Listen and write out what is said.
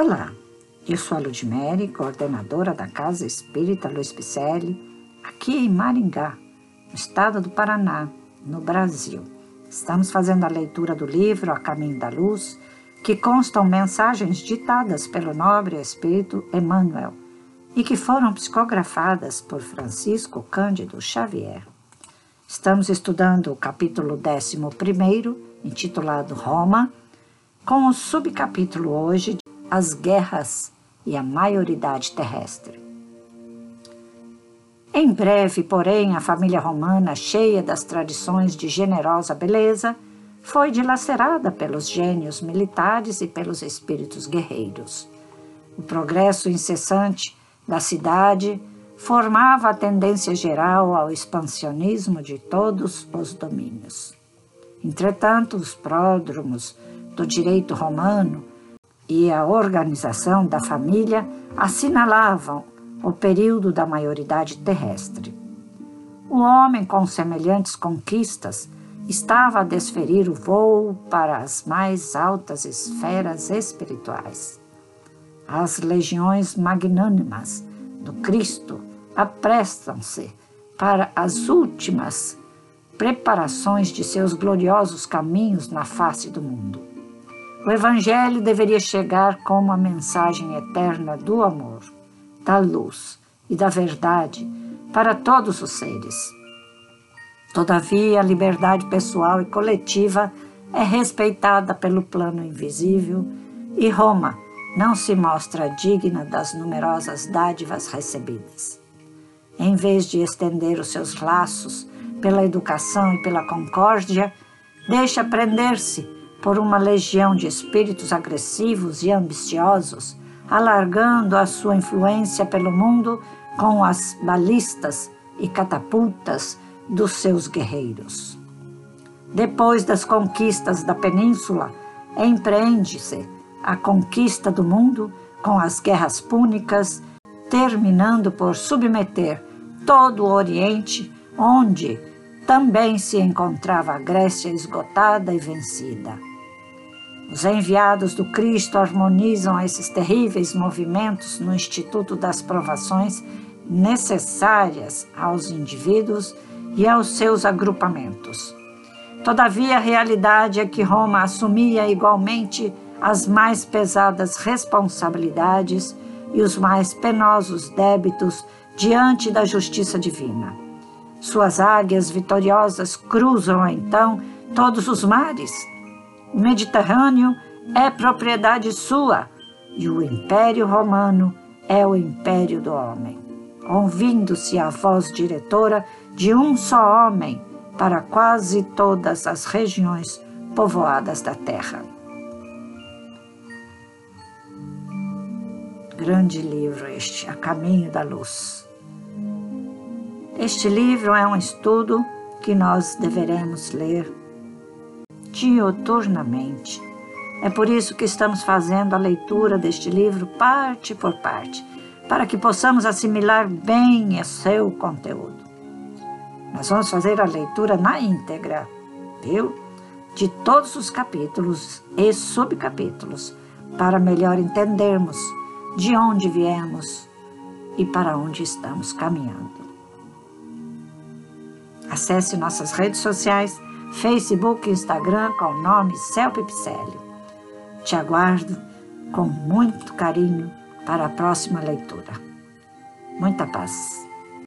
Olá, eu sou a Ludmere, coordenadora da Casa Espírita Luiz Picelli, aqui em Maringá, no estado do Paraná, no Brasil. Estamos fazendo a leitura do livro A Caminho da Luz, que constam mensagens ditadas pelo nobre espírito Emmanuel e que foram psicografadas por Francisco Cândido Xavier. Estamos estudando o capítulo 11, intitulado Roma, com o subcapítulo hoje As Guerras e a Maioridade Terrestre. Em breve, porém, a família romana, cheia das tradições de generosa beleza, foi dilacerada pelos gênios militares e pelos espíritos guerreiros. O progresso incessante da cidade formava a tendência geral ao expansionismo de todos os domínios. Entretanto, os pródromos do direito romano e a organização da família assinalavam o período da maioridade terrestre. O homem, com semelhantes conquistas, estava a desferir o voo para as mais altas esferas espirituais. As legiões magnânimas do Cristo aprestam-se para as últimas preparações de seus gloriosos caminhos na face do mundo. O Evangelho deveria chegar como a mensagem eterna do amor, da luz e da verdade para todos os seres. Todavia, a liberdade pessoal e coletiva é respeitada pelo plano invisível e Roma não se mostra digna das numerosas dádivas recebidas. Em vez de estender os seus laços pela educação e pela concórdia, deixa prender-se por uma legião de espíritos agressivos e ambiciosos, alargando a sua influência pelo mundo com as balistas e catapultas dos seus guerreiros. Depois das conquistas da península, empreende-se a conquista do mundo com as guerras púnicas, terminando por submeter todo o Oriente, onde também se encontrava a Grécia esgotada e vencida. Os enviados do Cristo harmonizam esses terríveis movimentos no Instituto das Provações necessárias aos indivíduos e aos seus agrupamentos. Todavia, a realidade é que Roma assumia igualmente as mais pesadas responsabilidades e os mais penosos débitos diante da justiça divina. Suas águias vitoriosas cruzam então todos os mares o Mediterrâneo é propriedade sua e o Império Romano é o império do homem. Ouvindo-se a voz diretora de um só homem para quase todas as regiões povoadas da terra. Grande livro este, A Caminho da Luz. Este livro é um estudo que nós deveremos ler dioturnamente. É por isso que estamos fazendo a leitura deste livro parte por parte, para que possamos assimilar bem seu conteúdo. Nós vamos fazer a leitura na íntegra, viu? De todos os capítulos e subcapítulos, para melhor entendermos de onde viemos e para onde estamos caminhando. Acesse nossas redes sociais Facebook e Instagram com o nome Celpe Picelli. Te aguardo com muito carinho para a próxima leitura. Muita paz.